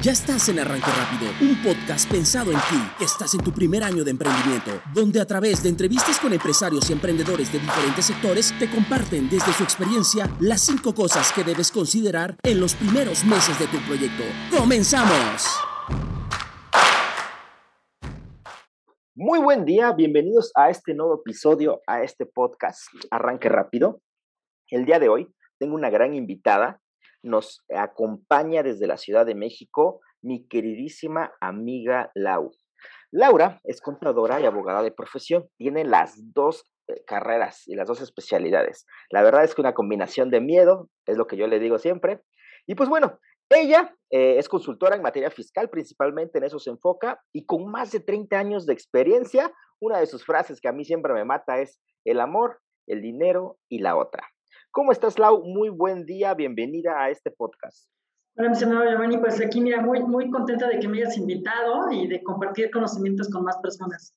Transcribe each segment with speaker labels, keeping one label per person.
Speaker 1: Ya estás en Arranque Rápido, un podcast pensado en ti, estás en tu primer año de emprendimiento, donde a través de entrevistas con empresarios y emprendedores de diferentes sectores te comparten desde su experiencia las cinco cosas que debes considerar en los primeros meses de tu proyecto. ¡Comenzamos!
Speaker 2: Muy buen día, bienvenidos a este nuevo episodio, a este podcast Arranque Rápido. El día de hoy tengo una gran invitada, nos acompaña desde la Ciudad de México mi queridísima amiga Lau. Laura es contadora y abogada de profesión. Tiene las dos eh, carreras y las dos especialidades. La verdad es que una combinación de miedo, es lo que yo le digo siempre. Y pues bueno, ella eh, es consultora en materia fiscal, principalmente en eso se enfoca, y con más de 30 años de experiencia, una de sus frases que a mí siempre me mata es el amor, el dinero y la otra. ¿Cómo estás, Lau? Muy buen día, bienvenida a este podcast.
Speaker 3: Hola, mi señor Giovanni, pues aquí mira, muy, muy contenta de que me hayas invitado y de compartir conocimientos con más personas.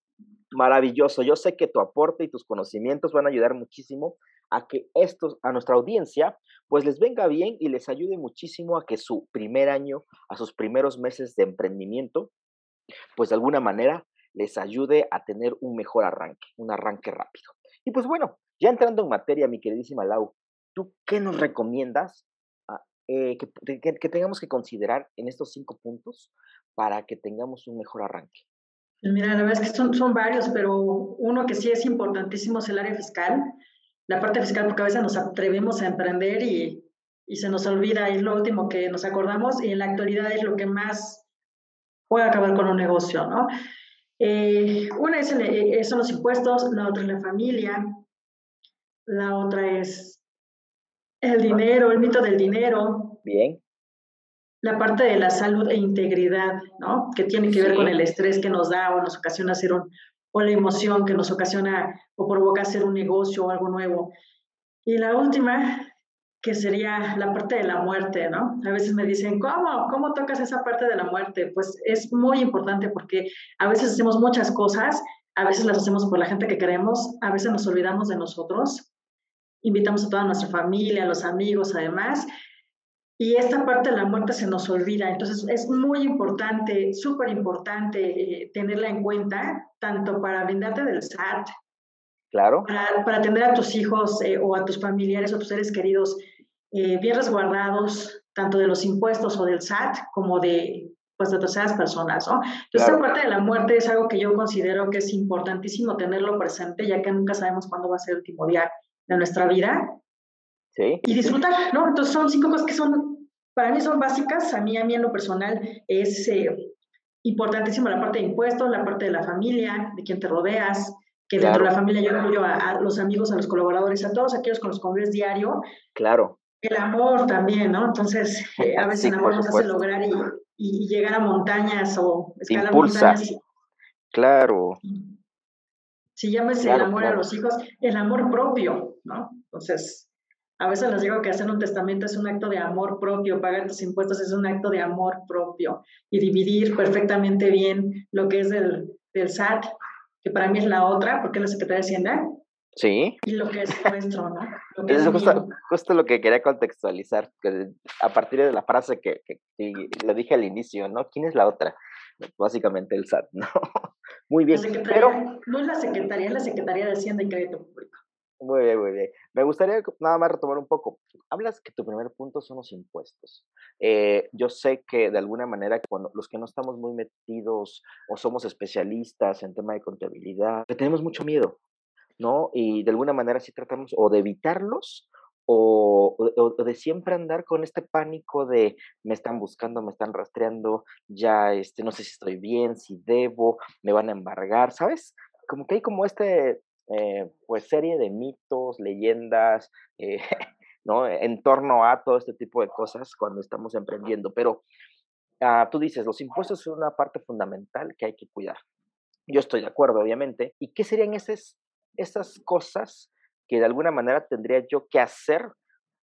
Speaker 2: Maravilloso, yo sé que tu aporte y tus conocimientos van a ayudar muchísimo a que estos, a nuestra audiencia, pues les venga bien y les ayude muchísimo a que su primer año, a sus primeros meses de emprendimiento, pues de alguna manera les ayude a tener un mejor arranque, un arranque rápido. Y pues bueno, ya entrando en materia, mi queridísima Lau, ¿tú qué nos recomiendas ah, eh, que, tengamos que considerar en estos cinco puntos para que tengamos un mejor arranque?
Speaker 3: Pues mira, la verdad es que son, son varios, pero uno que sí es importantísimo es el área fiscal. La parte fiscal, porque a veces nos atrevemos a emprender y, y se nos olvida, es lo último que nos acordamos y en la actualidad es lo que más puede acabar con un negocio, ¿no? Eh, una es eh, son los impuestos, la otra es la familia, la otra es el dinero, el mito del dinero.
Speaker 2: Bien.
Speaker 3: La parte de la salud e integridad, ¿no? Que tiene que ver con el estrés que nos da o nos ocasiona hacer un, o la emoción que nos ocasiona o provoca hacer un negocio o algo nuevo. Y la última, que sería la parte de la muerte, ¿no? A veces me dicen, ¿cómo? ¿Cómo tocas esa parte de la muerte? Pues es muy importante porque a veces hacemos muchas cosas, a veces las hacemos por la gente que queremos, a veces nos olvidamos de nosotros invitamos a toda nuestra familia, a los amigos además, y esta parte de la muerte se nos olvida. Entonces es muy importante, súper importante eh, tenerla en cuenta, tanto para brindarte del SAT,
Speaker 2: claro.
Speaker 3: para, para atender a tus hijos eh, o a tus familiares o a tus seres queridos eh, bien resguardados, tanto de los impuestos o del SAT como de pues de terceras personas, ¿no? Entonces, esta parte de la muerte es algo que yo considero que es importantísimo tenerlo presente, ya que nunca sabemos cuándo va a ser el último día de nuestra vida
Speaker 2: sí,
Speaker 3: y disfrutar, ¿no? Entonces son cinco cosas que son, para mí son básicas, a mí, a mí en lo personal es eh, importantísimo la parte de impuestos, la parte de la familia, de quien te rodeas, que dentro de la familia yo incluyo a, los amigos, a los colaboradores, a todos aquellos con los que convives diario.
Speaker 2: Claro.
Speaker 3: El amor también, ¿no? Entonces, eh, a veces el amor nos hace lograr y, y, llegar a montañas o escalar montañas.
Speaker 2: Claro.
Speaker 3: Si llames el amor a los hijos, el amor propio, ¿no? Entonces, a veces les digo que hacer un testamento es un acto de amor propio, pagar tus impuestos es un acto de amor propio y dividir perfectamente bien lo que es del, del SAT, que para mí es la otra, porque es la Secretaría de Hacienda.
Speaker 2: Sí.
Speaker 3: Y lo que es nuestro, ¿no?
Speaker 2: Lo es justo, lo que quería contextualizar, que a partir de la frase que, que, que, le dije al inicio, ¿no? ¿Quién es la otra? Básicamente el SAT, ¿no? Muy bien.
Speaker 3: pero, no es la Secretaría, es la Secretaría de Hacienda y Crédito Público.
Speaker 2: Muy bien, muy bien. Me gustaría nada más retomar un poco. Hablas que tu primer punto son los impuestos. Eh, yo sé que de alguna manera cuando los que no estamos muy metidos o somos especialistas en tema de contabilidad, tenemos mucho miedo, ¿no? Y de alguna manera sí tratamos o de evitarlos o, de siempre andar con este pánico de me están buscando, me están rastreando, ya este, no sé si estoy bien, si debo, me van a embargar, ¿sabes? Como que hay como este, eh, pues serie de mitos, leyendas, eh, ¿no? En torno a todo este tipo de cosas cuando estamos emprendiendo, pero ah, tú dices, los impuestos son una parte fundamental que hay que cuidar. Yo estoy de acuerdo, obviamente. ¿Y qué serían esas, esas cosas que de alguna manera tendría yo que hacer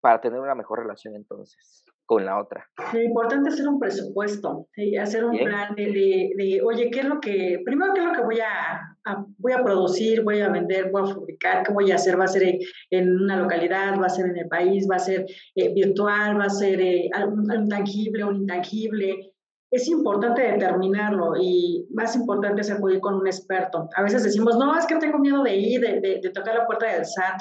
Speaker 2: para tener una mejor relación entonces con la otra.
Speaker 3: Lo importante es hacer un presupuesto, hacer un plan de, de, oye, ¿qué es lo que, primero, qué es lo que voy a, voy a producir, voy a vender, voy a fabricar, qué voy a hacer? ¿Va a ser en una localidad, va a ser en el país, va a ser eh, virtual, va a ser eh, un, tangible, un intangible? es importante determinarlo y más importante es acudir con un experto. A veces decimos, no, es que tengo miedo de ir, de, de, tocar la puerta del SAT.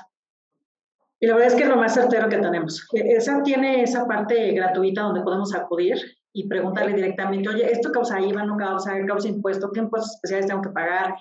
Speaker 3: Y la verdad es que es lo más certero que tenemos. El SAT tiene esa parte gratuita donde podemos acudir y preguntarle directamente, oye, ¿esto causa IVA, no causa, causa impuesto? ¿Qué impuestos especiales tengo que pagar?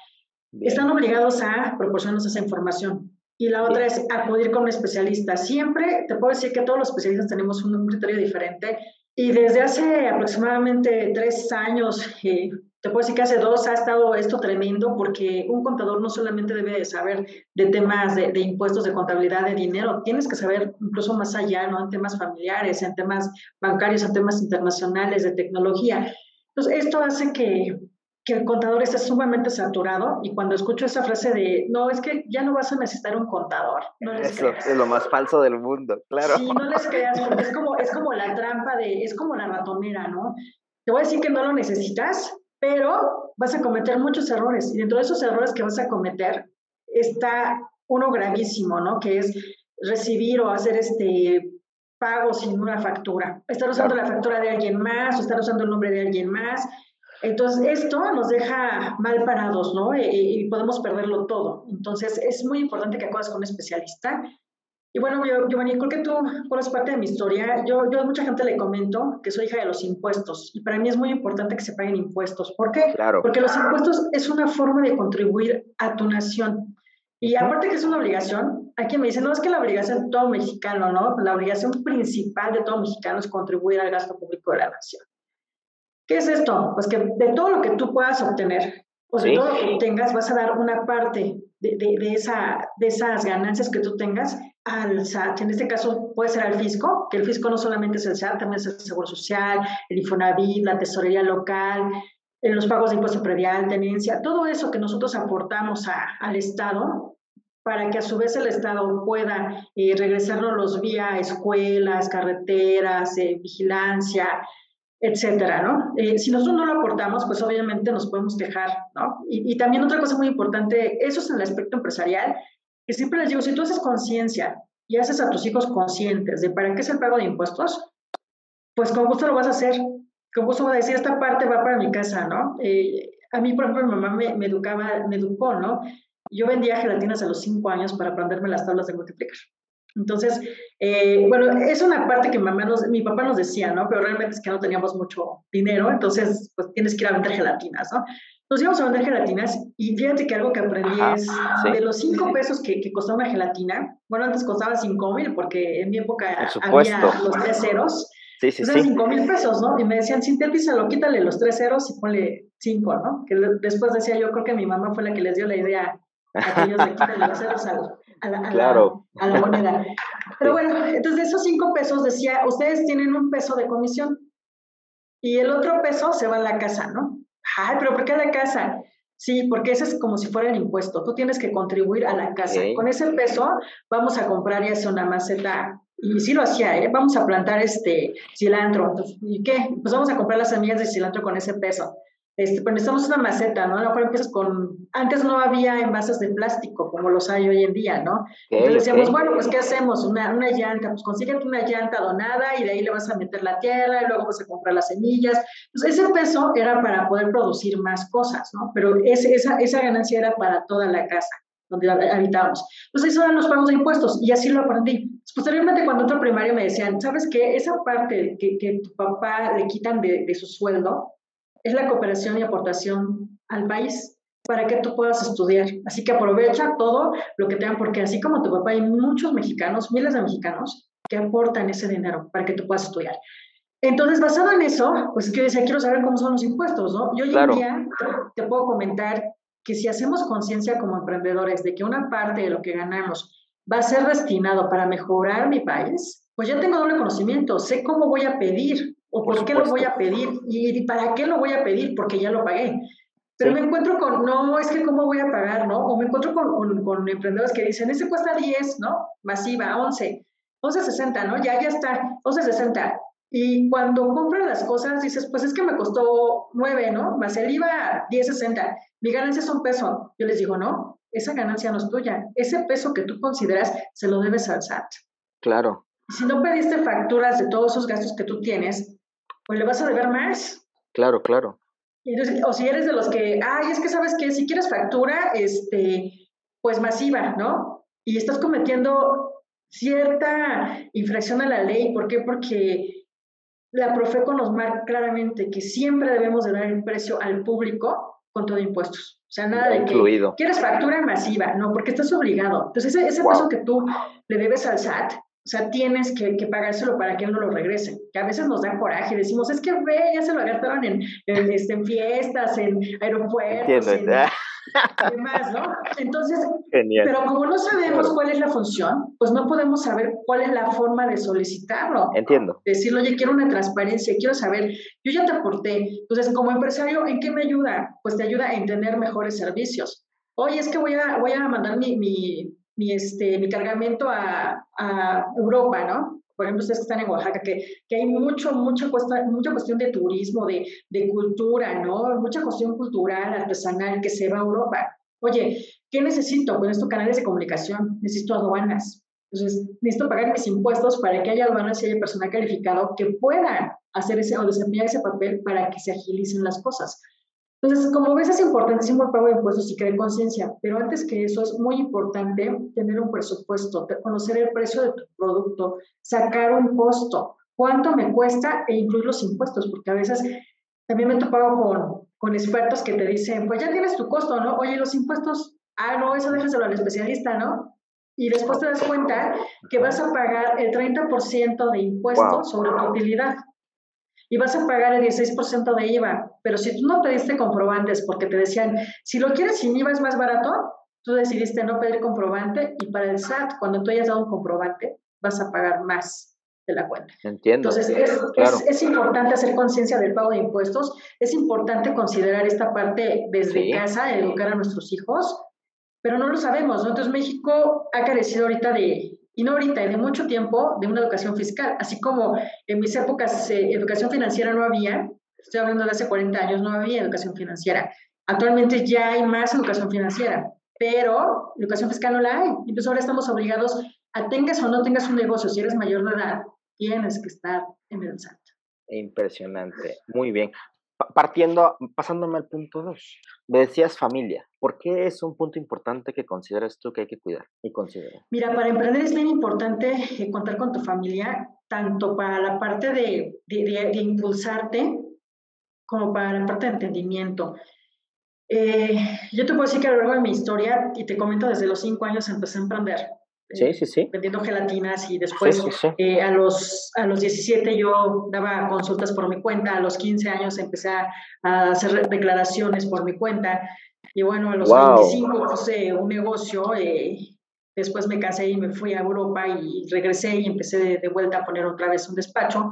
Speaker 3: Están obligados a proporcionarnos esa información. Y la otra es acudir con un especialista. Siempre te puedo decir que todos los especialistas tenemos un criterio diferente y desde hace aproximadamente tres años, eh, te puedo decir que hace dos ha estado esto tremendo porque un contador no solamente debe de saber de temas de, impuestos, de contabilidad, de dinero, tienes que saber incluso más allá, ¿no? En temas familiares, en temas bancarios, en temas internacionales, de tecnología. Entonces, esto hace que, que el contador esté sumamente saturado y cuando escucho esa frase de, no, es que ya no vas a necesitar un contador. No
Speaker 2: Eso es lo más falso del mundo, claro.
Speaker 3: Sí, no les creas, porque es como, es como la trampa de, es como la ratonera, ¿no? Te voy a decir que no lo necesitas, pero vas a cometer muchos errores y dentro de esos errores que vas a cometer está uno gravísimo, ¿no? Que es recibir o hacer este pago sin una factura. Estar usando la factura de alguien más o estar usando el nombre de alguien más entonces, esto nos deja mal parados, ¿no? Y, podemos perderlo todo. Entonces, es muy importante que acudas con un especialista. Y bueno, Giovanni, creo que tú formas parte de mi historia. Yo, yo a mucha gente le comento que soy hija de los impuestos y para mí es muy importante que se paguen impuestos. ¿Por qué?
Speaker 2: Claro.
Speaker 3: Porque los impuestos es una forma de contribuir a tu nación. Y aparte que es una obligación, aquí me dicen, no, es que la obligación de todo mexicano, ¿no? La obligación principal de todo mexicano es contribuir al gasto público de la nación. ¿Qué es esto? Pues que de todo lo que tú puedas obtener, o de todo lo que tengas, vas a dar una parte de, de, esa, de esas ganancias que tú tengas al SAT. En este caso puede ser al fisco, que el fisco no solamente es el SAT, también es el Seguro Social, el Infonavit, la Tesorería Local, en los pagos de impuesto predial, tenencia, todo eso que nosotros aportamos a, al Estado para que a su vez el Estado pueda eh, regresarnos los vía escuelas, carreteras, eh, vigilancia, etcétera, ¿no? Eh, si nosotros no lo aportamos, pues obviamente nos podemos quejar, ¿no? Y, también otra cosa muy importante, eso es en el aspecto empresarial, que siempre les digo, si tú haces conciencia y haces a tus hijos conscientes de para qué es el pago de impuestos, pues con gusto lo vas a hacer, con gusto vas a decir, esta parte va para mi casa, ¿no? Eh, a mí, por ejemplo, mi mamá me, educaba, me educó, ¿no? Yo vendía gelatinas a los cinco años para aprenderme las tablas de multiplicar. Entonces, eh, bueno, es una parte que mamá nos, mi papá nos decía, ¿no? Pero realmente es que no teníamos mucho dinero, entonces, pues tienes que ir a vender gelatinas, ¿no? Nos íbamos a vender gelatinas y fíjate que algo que aprendí es de los cinco pesos que, que, costaba una gelatina, bueno, antes costaba cinco mil porque en mi época había los tres ceros.
Speaker 2: Sí, sí, sí.
Speaker 3: cinco mil pesos, ¿no? Y me decían, sintetízalo, quítale los tres ceros y ponle cinco, ¿no? Que después decía yo, creo que mi mamá fue la que les dio la idea a aquellos de quitarle los ceros a la,
Speaker 2: claro.
Speaker 3: a la, moneda. Pero bueno, entonces esos cinco pesos decía, ustedes tienen un peso de comisión y el otro peso se va a la casa, ¿no? Ay, pero ¿por qué a la casa? Sí, porque ese es como si fuera el impuesto. Tú tienes que contribuir a la casa. Con ese peso vamos a comprar ya sea una maceta. Y sí lo hacía, ¿eh? Vamos a plantar este cilantro. ¿Y qué? Pues vamos a comprar las semillas de cilantro con ese peso este, pues necesitamos una maceta, ¿no? A lo mejor empiezas con, antes no había envases de plástico como los hay hoy en día, ¿no? Entonces decíamos, bueno, pues ¿qué hacemos? Una, una llanta, pues consíguete una llanta donada y de ahí le vas a meter la tierra y luego vas a comprar las semillas. Entonces ese peso era para poder producir más cosas, ¿no? Pero ese, esa, esa ganancia era para toda la casa donde habitábamos. Entonces, eso eran los pagos de impuestos y así lo aprendí. Posteriormente, cuando entré primario, me decían, ¿sabes qué? Esa parte que, que tu papá le quitan de, de su sueldo, es la cooperación y aportación al país para que tú puedas estudiar. Así que aprovecha todo lo que te dan, porque así como tu papá, hay muchos mexicanos, miles de mexicanos, que aportan ese dinero para que tú puedas estudiar. Entonces, basado en eso, pues es que yo decía, quiero saber cómo son los impuestos, ¿no? Y hoy en día te puedo comentar que si hacemos conciencia como emprendedores de que una parte de lo que ganamos va a ser destinado para mejorar mi país, pues ya tengo doble conocimiento, sé cómo voy a pedir ¿O por, qué lo voy a pedir? ¿Y para qué lo voy a pedir? Porque ya lo pagué. Pero me encuentro con, no, es que cómo voy a pagar, ¿no? O me encuentro con, con, emprendedores que dicen, ese cuesta 10, ¿no? Masiva, 11, 11.60, ¿no? Ya, ya está, 11.60. Y cuando compras las cosas, dices, pues es que me costó 9, ¿no? Más el IVA, 10.60. Mi ganancia es un peso. Yo les digo, no, esa ganancia no es tuya. Ese peso que tú consideras, se lo debes al SAT.
Speaker 2: Claro.
Speaker 3: si no pediste facturas de todos esos gastos que tú tienes, pues le vas a deber más.
Speaker 2: Claro, claro.
Speaker 3: o si eres de los que, ay, es que sabes que si quieres factura, este, pues masiva, ¿no? Y estás cometiendo cierta infracción a la ley. ¿Por qué? Porque la Profeco nos marca claramente que siempre debemos de dar el precio al público con todo impuestos. O sea, nada de
Speaker 2: Incluido.
Speaker 3: que quieres factura masiva, no, porque estás obligado. Entonces, ese, ese peso que tú le debes al SAT, o sea, tienes que, que, pagárselo para que uno lo regrese. Que a veces nos da coraje. Decimos, es que ve, ya se lo gastaron en, en, este, en fiestas, en aeropuertos, en, demás, ¿no? Entonces, pero como no sabemos cuál es la función, pues no podemos saber cuál es la forma de solicitarlo.
Speaker 2: Entiendo.
Speaker 3: Decirle, oye, quiero una transparencia, quiero saber, yo ya te aporté. Entonces, como empresario, ¿en qué me ayuda? Pues te ayuda a entender mejores servicios. Oye, es que voy a, voy a mandar mi, mi mi, este, mi cargamento a, a Europa, ¿no? Por ejemplo, ustedes que están en Oaxaca, que, que hay mucho, mucha, cuesta, mucha cuestión de turismo, de, de cultura, ¿no? Mucha cuestión cultural, artesanal que se va a Europa. Oye, ¿qué necesito? Pues necesito canales de comunicación, necesito aduanas. Entonces, necesito pagar mis impuestos para que haya aduanas y haya personal calificado que pueda hacer ese o desempeñar ese papel para que se agilicen las cosas. Entonces, como ves, es importantísimo el pago de impuestos y crear conciencia, pero antes que eso es muy importante tener un presupuesto, conocer el precio de tu producto, sacar un costo, cuánto me cuesta e incluir los impuestos, porque a veces también me he topado con, con expertos que te dicen, pues ya tienes tu costo, ¿no? Oye, los impuestos, ah, no, eso déjaselo al especialista, ¿no? Y después te das cuenta que vas a pagar el 30% de impuestos sobre tu utilidad y vas a pagar el 16% de IVA. Pero si tú no pediste comprobantes porque te decían, si lo quieres sin IVA es más barato, tú decidiste no pedir comprobante y para el SAT, cuando tú hayas dado un comprobante, vas a pagar más de la cuenta.
Speaker 2: Entiendo.
Speaker 3: Entonces, es, es, importante hacer conciencia del pago de impuestos, es importante considerar esta parte desde casa, educar a nuestros hijos, pero no lo sabemos, ¿no? Entonces, México ha carecido ahorita de, y no ahorita, de mucho tiempo, de una educación fiscal. Así como en mis épocas eh, educación financiera no había, estoy hablando de hace 40 años, no había educación financiera. Actualmente ya hay más educación financiera, pero educación fiscal no la hay. Entonces ahora estamos obligados a tengas o no tengas un negocio, si eres mayor de edad, tienes que estar en el SAT.
Speaker 2: Impresionante, muy bien partiendo, pasándome al punto dos, decías familia. ¿Por qué es un punto importante que consideras tú que hay que cuidar y considerar?
Speaker 3: Mira, para emprender es bien importante eh, contar con tu familia, tanto para la parte de, de, impulsarte como para la parte de entendimiento. Eh, yo te puedo decir que a lo largo de mi historia, y te comento desde los cinco años empecé a emprender.
Speaker 2: Sí, sí, sí.
Speaker 3: Vendiendo gelatinas y después eh, a, los, a los 17 yo daba consultas por mi cuenta, a los 15 años empecé a, hacer declaraciones por mi cuenta y bueno, a los 25 puse un negocio, eh, después me casé y me fui a Europa y regresé y empecé de, vuelta a poner otra vez un despacho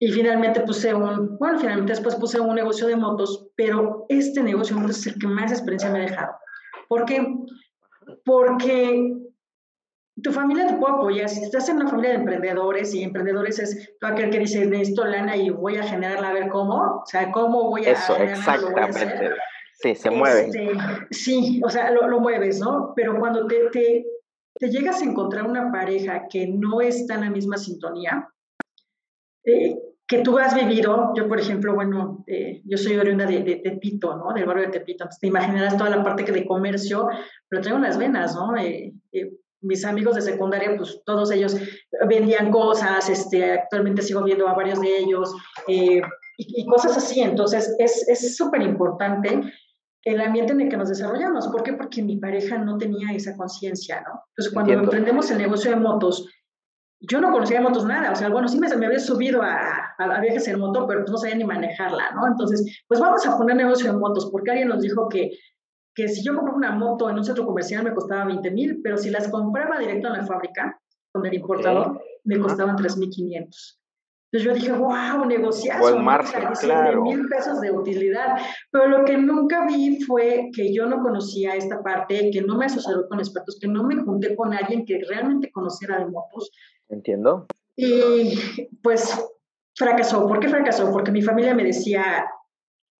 Speaker 3: y finalmente puse un, bueno, finalmente después puse un negocio de motos, pero este negocio es el que más experiencia me ha dejado. ¿Por qué? Porque tu familia te puede apoyar. Si estás en una familia de emprendedores y emprendedores es todo aquel que dice, necesito lana y voy a generarla a ver cómo, o sea, cómo voy a
Speaker 2: Eso, exactamente. sí, se mueve.
Speaker 3: Este, sí, o sea, lo, lo, mueves, ¿no? Pero cuando te, te, te, llegas a encontrar una pareja que no está en la misma sintonía, eh, que tú has vivido, yo por ejemplo, bueno, eh, yo soy oriunda de, de, Tepito, ¿no? Del barrio de Tepito, entonces te imaginarás toda la parte que de comercio, pero traigo las venas, ¿no? Eh, eh mis amigos de secundaria, pues todos ellos vendían cosas, este, actualmente sigo viendo a varios de ellos, eh, y, cosas así. Entonces, es súper importante el ambiente en el que nos desarrollamos. ¿Por qué? Porque mi pareja no tenía esa conciencia, ¿no? Entonces, cuando emprendemos el negocio de motos, yo no conocía de motos nada, o sea, bueno, sí me, me había subido a, a, viajes en moto, pero pues no sabía ni manejarla, ¿no? Entonces, pues vamos a poner negocio de motos, porque alguien nos dijo que que si yo compraba una moto en un centro comercial me costaba 20 mil, pero si las compraba directo en la fábrica con el importador, me costaban 3.500. Entonces yo dije, wow, negociazo.
Speaker 2: Buen margen, claro.
Speaker 3: mil pesos de utilidad. Pero lo que nunca vi fue que yo no conocía esta parte, que no me asesoró con expertos, que no me junté con alguien que realmente conociera de motos.
Speaker 2: Entiendo.
Speaker 3: Y pues fracasó. ¿Por qué fracasó? Porque mi familia me decía,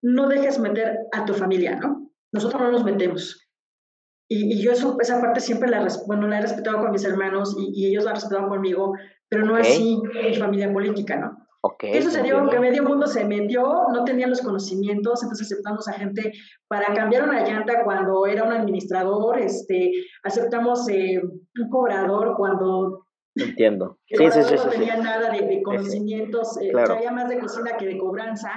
Speaker 3: no dejes meter a tu familia, ¿no? Nosotros no nos metemos. Y, yo eso, esa parte siempre la, bueno, la he respetado con mis hermanos y, ellos la han respetado conmigo, pero no así mi familia política, ¿no? ¿Qué sucedió? Que medio mundo se metió, no tenían los conocimientos, entonces aceptamos a gente para cambiar una llanta cuando era un administrador, este, aceptamos eh, un cobrador cuando...
Speaker 2: Entiendo.
Speaker 3: Sí, sí, sí, no tenía nada de, conocimientos, eh, sabía más de cocina que de cobranza.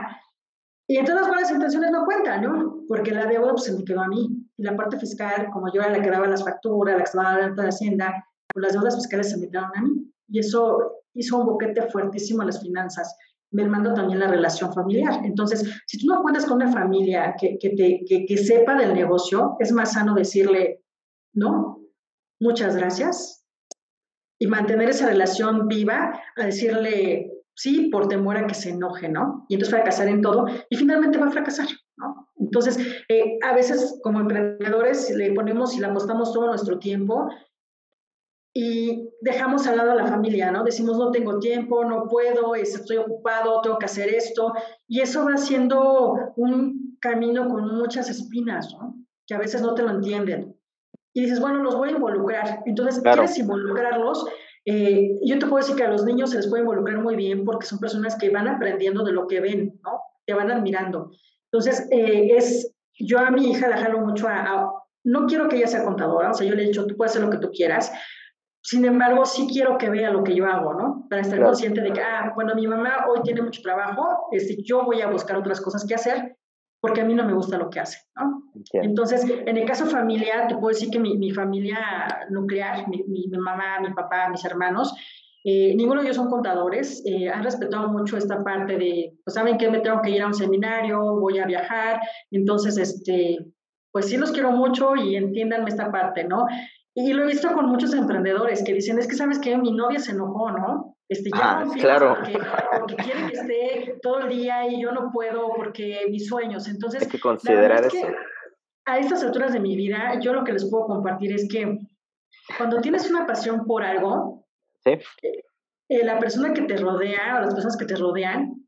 Speaker 3: Y entonces las buenas intenciones no cuentan, ¿no? Porque la deuda pues, se me quedó a mí. Y la parte fiscal, como yo era la que daba las facturas, la que estaba dando de Hacienda, pues las deudas fiscales se me quedaron a mí. Y eso hizo un boquete fuertísimo a las finanzas, mermando también la relación familiar. Entonces, si tú no cuentas con una familia que, que, que sepa del negocio, es más sano decirle, no, muchas gracias, y mantener esa relación viva, a decirle sí por temor a que se enoje, ¿no? Y entonces fracasar en todo y finalmente va a fracasar, ¿no? Entonces, eh, a veces como emprendedores le ponemos y le apostamos todo nuestro tiempo y dejamos al lado a la familia, ¿no? Decimos, no tengo tiempo, no puedo, estoy ocupado, tengo que hacer esto. Y eso va siendo un camino con muchas espinas, ¿no? Que a veces no te lo entienden. Y dices, bueno, los voy a involucrar. Entonces, ¿quieres involucrarlos? Eh, yo te puedo decir que a los niños se les puede involucrar muy bien porque son personas que van aprendiendo de lo que ven, ¿no? Te van admirando. Entonces, eh, es, yo a mi hija la jalo mucho a, a, no quiero que ella sea contadora, o sea, yo le he dicho, tú puedes hacer lo que tú quieras, sin embargo, sí quiero que vea lo que yo hago, ¿no? Para estar consciente de que, ah, bueno, mi mamá hoy tiene mucho trabajo, este, yo voy a buscar otras cosas que hacer porque a mí no me gusta lo que hace, ¿no? Entonces, en el caso familiar, te puedo decir que mi, mi familia nuclear, mi, mi, mamá, mi papá, mis hermanos, eh, ninguno de ellos son contadores, eh, han respetado mucho esta parte de, pues saben que me tengo que ir a un seminario, voy a viajar, entonces, este, pues sí los quiero mucho y entiéndanme esta parte, ¿no? Y lo he visto con muchos emprendedores que dicen, es que sabes que mi novia se enojó, ¿no?
Speaker 2: Este, ya ah, no claro.
Speaker 3: Porque, porque, quiere que esté todo el día y yo no puedo porque mis sueños. Entonces,
Speaker 2: hay que considerar eso.
Speaker 3: A estas alturas de mi vida, yo lo que les puedo compartir es que cuando tienes una pasión por algo,
Speaker 2: ¿Sí?
Speaker 3: eh, la persona que te rodea o las personas que te rodean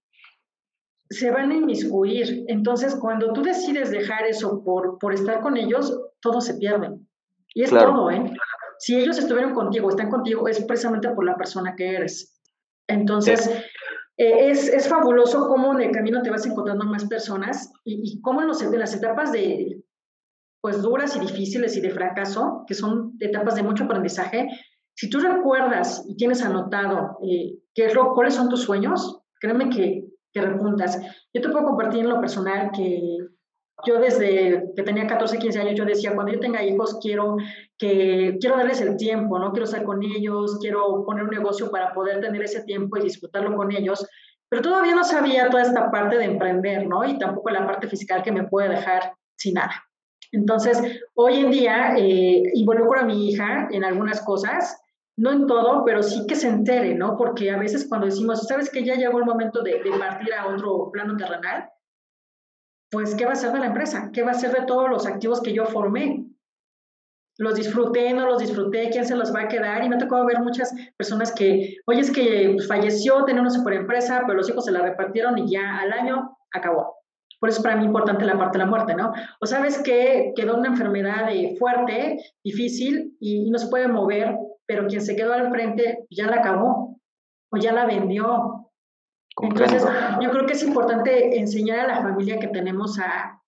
Speaker 3: se van a inmiscuir. Entonces, cuando tú decides dejar eso por, por estar con ellos, todo se pierde. Y es todo, ¿eh? Si ellos estuvieron contigo, están contigo, es precisamente por la persona que eres. Entonces, eh, es, es, fabuloso cómo en el camino te vas encontrando más personas y, y cómo en, los, en las etapas de, pues, duras y difíciles y de fracaso, que son etapas de mucho aprendizaje, si tú recuerdas y tienes anotado eh, qué es lo, cuáles son tus sueños, créeme que, que repuntas. Yo te puedo compartir en lo personal que yo desde que tenía 14, 15 años, yo decía, cuando yo tenga hijos, quiero, que, quiero darles el tiempo, ¿no? Quiero estar con ellos, quiero poner un negocio para poder tener ese tiempo y disfrutarlo con ellos. Pero todavía no sabía toda esta parte de emprender, ¿no? Y tampoco la parte fiscal que me puede dejar sin nada. Entonces, hoy en día eh, involucro a mi hija en algunas cosas, no en todo, pero sí que se entere, ¿no? Porque a veces cuando decimos, ¿sabes que ya llegó el momento de, partir a otro plano terrenal? pues, ¿qué va a ser de la empresa? ¿Qué va a ser de todos los activos que yo formé? Los disfruté, no los disfruté, quién se los va a quedar. Y me tocado ver muchas personas que, oye, es que pues, falleció, tenía una super empresa, pero los hijos se la repartieron y ya al año acabó. Por eso es para mí importante la parte de la muerte, ¿no? O sabes que quedó una enfermedad eh, fuerte, difícil y, no se puede mover, pero quien se quedó al frente ya la acabó o ya la vendió entonces, yo creo que es importante enseñar a la familia que tenemos a,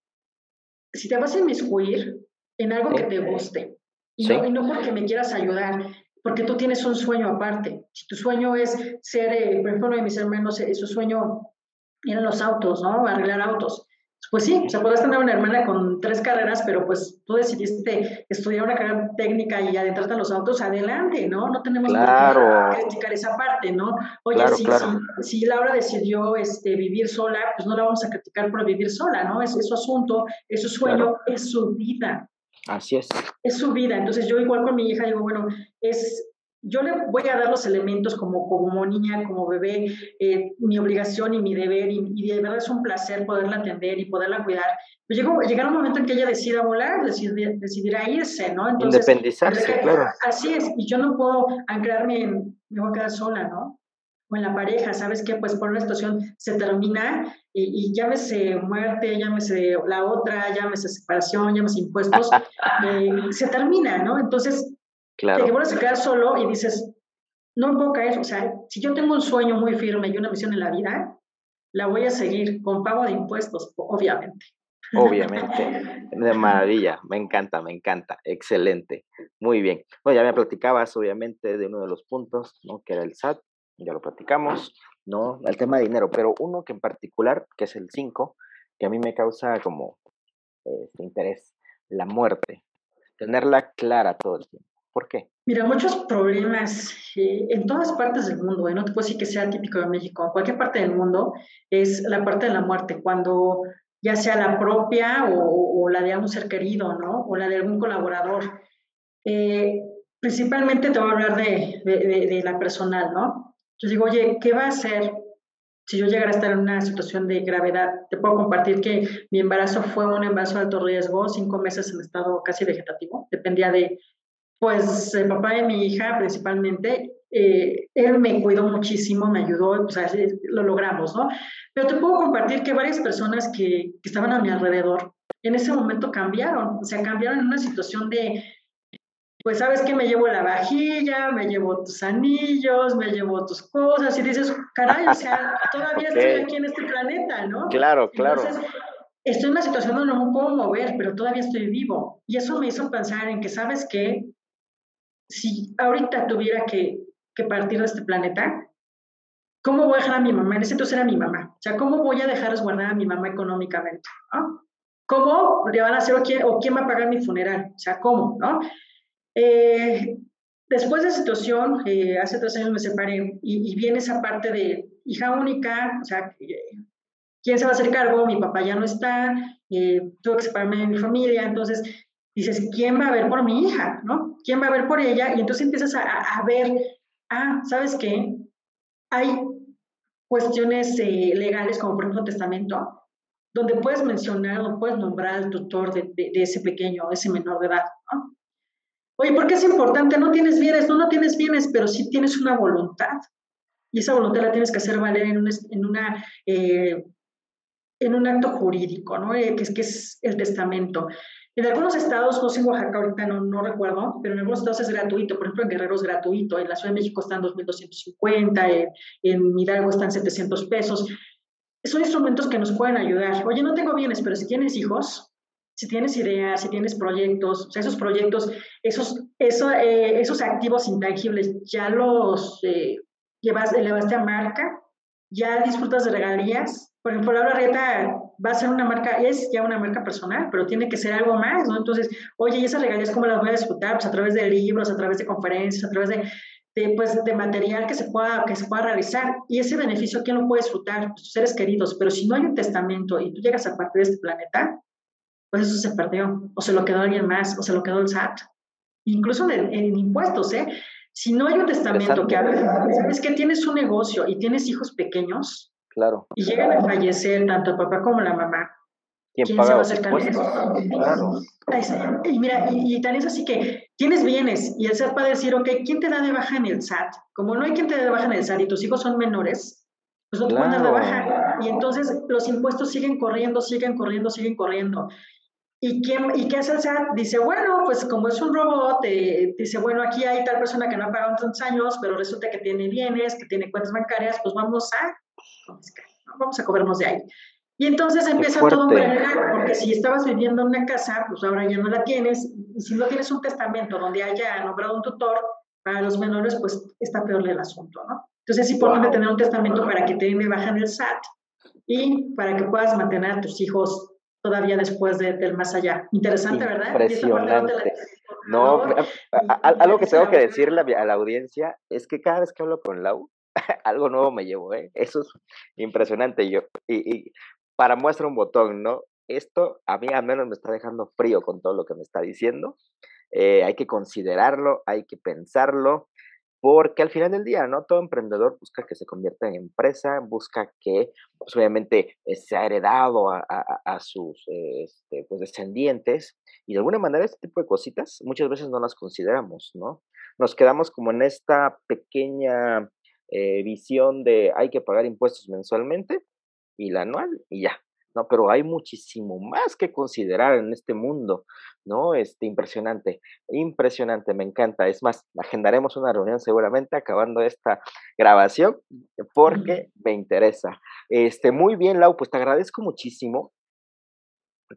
Speaker 3: si te vas a inmiscuir en algo que te guste, y, no, y, no, porque me quieras ayudar, porque tú tienes un sueño aparte. Si tu sueño es ser, eh, por ejemplo, uno de mis hermanos, eh, su sueño eran los autos, ¿no? Arreglar autos. Pues sí, o sea, podrás tener una hermana con tres carreras, pero pues tú decidiste estudiar una carrera técnica y adentrarte en los autos, adelante, ¿no? No tenemos
Speaker 2: claro.
Speaker 3: que criticar esa parte, ¿no? Oye, si, Si, Laura decidió este, vivir sola, pues no la vamos a criticar por vivir sola, ¿no? Es, es su asunto, es su sueño, es su vida.
Speaker 2: Así es.
Speaker 3: Es su vida. Entonces yo igual con mi hija digo, bueno, es yo le voy a dar los elementos como, como niña, como bebé, eh, mi obligación y mi deber, y, de verdad es un placer poderla atender y poderla cuidar. Pero llegó, llegará un momento en que ella decida volar, decidir, decidirá irse, ¿no?
Speaker 2: Entonces, Independizarse, claro.
Speaker 3: Así es, y yo no puedo anclarme en, me voy a quedar sola, ¿no? O en la pareja, ¿sabes qué? Pues por una situación se termina y, y llámese muerte, llámese la otra, llámese separación, llámese impuestos, eh, se termina, ¿no? Entonces,
Speaker 2: Claro.
Speaker 3: Te vuelves a quedar solo y dices, no puedo caer, o sea, si yo tengo un sueño muy firme y una misión en la vida, la voy a seguir con pago de impuestos, obviamente.
Speaker 2: Obviamente, de maravilla, me encanta, me encanta, excelente, muy bien. Bueno, ya me platicabas obviamente de uno de los puntos, ¿no? Que era el SAT, ya lo platicamos, ¿no? El tema de dinero, pero uno que en particular, que es el 5, que a mí me causa como este interés, la muerte, tenerla clara todo el tiempo. ¿Por qué?
Speaker 3: Mira, muchos problemas eh, en todas partes del mundo, ¿eh? no te puedo decir que sea típico de México, en cualquier parte del mundo es la parte de la muerte, cuando ya sea la propia o, la de algún ser querido, ¿no? O la de algún colaborador. Eh, principalmente te voy a hablar de, de, la personal, ¿no? Yo digo, oye, ¿qué va a hacer si yo llegara a estar en una situación de gravedad? Te puedo compartir que mi embarazo fue un embarazo de alto riesgo, cinco meses en estado casi vegetativo, dependía de, pues, el papá de mi hija principalmente, eh, él me cuidó muchísimo, me ayudó, o sea, lo logramos, ¿no? Pero te puedo compartir que varias personas que, que estaban a mi alrededor en ese momento cambiaron, o sea, cambiaron en una situación de, pues sabes que me llevo la vajilla, me llevo tus anillos, me llevo tus cosas y dices, caray, o sea, todavía estoy aquí en este planeta, ¿no?
Speaker 2: Claro, claro. Entonces,
Speaker 3: estoy en una situación donde no me puedo mover, pero todavía estoy vivo. Y eso me hizo pensar en que, ¿sabes qué? Si ahorita tuviera que que partir de este planeta, ¿cómo voy a dejar a mi mamá? En ese entonces era mi mamá. O sea, ¿cómo voy a dejar resguardar a mi mamá económicamente? ¿no? ¿Cómo le van a hacer o quién, o quién va a pagar mi funeral? O sea, ¿cómo? ¿no? Eh, después de esa situación, eh, hace tres años me separé y, viene esa parte de hija única, o sea, ¿quién se va a hacer cargo? Mi papá ya no está, eh, tuve que separarme de mi familia, entonces dices, ¿quién va a ver por mi hija? ¿no? ¿Quién va a ver por ella? Y entonces empiezas a, a ver ah, ¿sabes qué? Hay cuestiones eh, legales, como por ejemplo testamento, donde puedes mencionar o puedes nombrar al tutor de, ese pequeño ese menor de edad. Oye, ¿por qué es importante? No tienes bienes, no, no tienes bienes, pero sí tienes una voluntad. Y esa voluntad la tienes que hacer valer en, en, una, eh, en un acto jurídico, ¿no? Eh, que, es, que es el testamento. En algunos estados, no sé en Oaxaca ahorita no, no recuerdo, pero en algunos estados es gratuito. Por ejemplo, en Guerrero es gratuito, en la Ciudad de México están 2.250, en, en Hidalgo están 700 pesos. Son instrumentos que nos pueden ayudar. Oye, no tengo bienes, pero si tienes hijos, si tienes ideas, si tienes proyectos, o sea, esos proyectos, esos, eso, eh, esos activos intangibles, ya los eh, llevas, elevaste a marca, ya disfrutas de regalías. Por ejemplo, Laura Rieta va a ser una marca, es ya una marca personal, pero tiene que ser algo más, ¿no? Entonces, oye, ¿y esas regalías cómo las voy a disfrutar? Pues a través de libros, a través de conferencias, a través de, de, pues, de material que se, pueda, que se pueda realizar. Y ese beneficio, ¿quién lo puede disfrutar? Pues tus seres queridos. Pero si no hay un testamento y tú llegas a partir de este planeta, pues eso se perdió, o se lo quedó alguien más, o se lo quedó el SAT. Incluso en, en impuestos, ¿eh? Si no hay un testamento que habla, sabes que tienes un negocio y tienes hijos pequeños,
Speaker 2: Claro.
Speaker 3: Y llegan a fallecer tanto el papá como la mamá. ¿Quién, se va a hacer cargo? Claro. Y mira, y, y, tan es así que tienes bienes y el SAT va a decir, ok, ¿quién te da de baja en el SAT? Como no hay quien te dé de baja en el SAT y tus hijos son menores, pues no te pueden dar de baja. Y entonces los impuestos siguen corriendo, siguen corriendo, siguen corriendo. ¿Y, quién, ¿Y qué hace el SAT? Dice, bueno, pues como es un robot, eh, dice, bueno, aquí hay tal persona que no ha pagado tantos años, pero resulta que tiene bienes, que tiene cuentas bancarias, pues vamos a Vamos a cobrarnos de ahí. Y entonces empieza todo un porque si estabas viviendo en una casa, pues ahora ya no la tienes, y si no tienes un testamento donde haya nombrado un tutor para los menores, pues está peor el asunto, ¿no? Entonces es importante tener un testamento para que te bajan el SAT y para que puedas mantener a tus hijos todavía después del más allá. Interesante, ¿verdad?
Speaker 2: Impresionante. No, algo que tengo que decirle a la audiencia es que cada vez que hablo con Lau, algo nuevo me llevo, ¿eh? Eso es impresionante. Yo, y, y para muestra un botón, ¿no? Esto a mí al menos me está dejando frío con todo lo que me está diciendo. Eh, hay que considerarlo, hay que pensarlo, porque al final del día, ¿no? Todo emprendedor busca que se convierta en empresa, busca que, pues, obviamente, eh, sea heredado a, sus este, pues, descendientes, y de alguna manera este tipo de cositas muchas veces no las consideramos, ¿no? Nos quedamos como en esta pequeña eh, visión de hay que pagar impuestos mensualmente y la anual y ya. ¿No? Pero hay muchísimo más que considerar en este mundo, ¿no? Este, impresionante, impresionante, me encanta. Es más, agendaremos una reunión seguramente acabando esta grabación porque me interesa. Este, muy bien, Lau, pues te agradezco muchísimo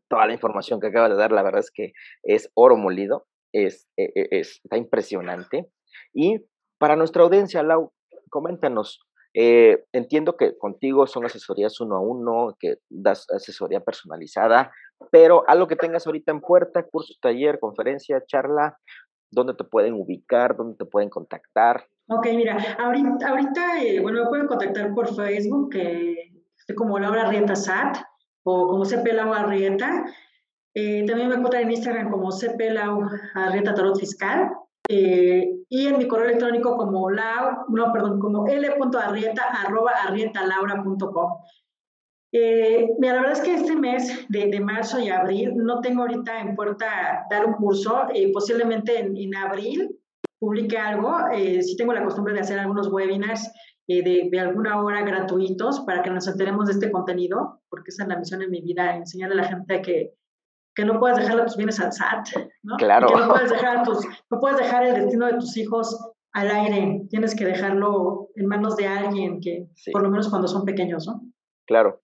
Speaker 2: toda la información que acabas de dar, la verdad es que es oro molido, es, e, e, es, está impresionante. Y para nuestra audiencia, Lau, coméntanos, eh, entiendo que contigo son asesorías uno a uno, que das asesoría personalizada, pero algo que tengas ahorita en puerta, curso, taller, conferencia, charla, ¿dónde te pueden ubicar? ¿Dónde te pueden contactar?
Speaker 3: Ok, mira, ahorita, ahorita eh, bueno, me pueden contactar por Facebook, que estoy como Laura Rieta Sat o como CP Lau Arrieta. Eh, también me encuentran en Instagram como CP Lau Arrieta Tarot Fiscal. Eh, y en mi correo electrónico como lau, no, perdón, como l.arrieta arroba arrietalaura.com. Eh, mira, la verdad es que este mes de, de, marzo y abril no tengo ahorita en puerta dar un curso, eh, posiblemente en, en, abril publique algo, eh, sí tengo la costumbre de hacer algunos webinars eh, de, de, alguna hora gratuitos para que nos enteremos de este contenido, porque esa es la misión en mi vida, enseñarle a la gente que que no puedes dejar tus bienes al SAT, ¿no?
Speaker 2: Claro.
Speaker 3: que no puedes, dejar tus, no puedes dejar el destino de tus hijos al aire, tienes que dejarlo en manos de alguien que, sí. por lo menos cuando son pequeños, ¿no?
Speaker 2: Claro.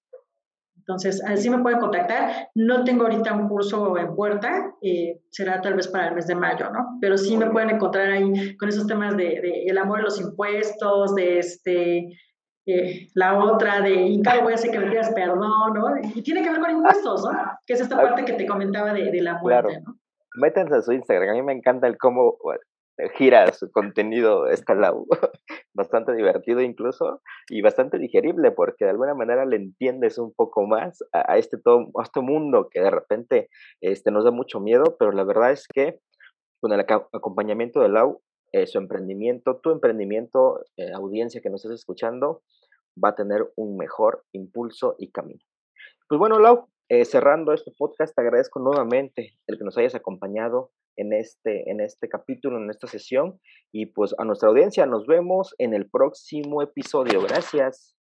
Speaker 3: Entonces, así me pueden contactar. No tengo ahorita un curso en puerta, eh, será tal vez para el mes de mayo, ¿no? Pero sí me pueden encontrar ahí con esos temas de, de el amor a los impuestos, de este, eh, la otra de Inca voy a hacer que me pidas perdón, ¿no? Y tiene que ver con impuestos, ¿no? Que es esta parte que te comentaba de, de la muerte,
Speaker 2: claro.
Speaker 3: ¿no?
Speaker 2: Métanse a su Instagram, a mí me encanta el cómo gira su contenido esta lado bastante divertido incluso y bastante digerible porque de alguna manera le entiendes un poco más a, a este todo a este mundo que de repente este nos da mucho miedo pero la verdad es que con el acompañamiento de Lau eh, su emprendimiento tu emprendimiento eh, audiencia que nos estás escuchando va a tener un mejor impulso y camino pues bueno Lau eh, cerrando este podcast te agradezco nuevamente el que nos hayas acompañado en este, en este capítulo, en esta sesión. Y pues a nuestra audiencia, nos vemos en el próximo episodio. Gracias.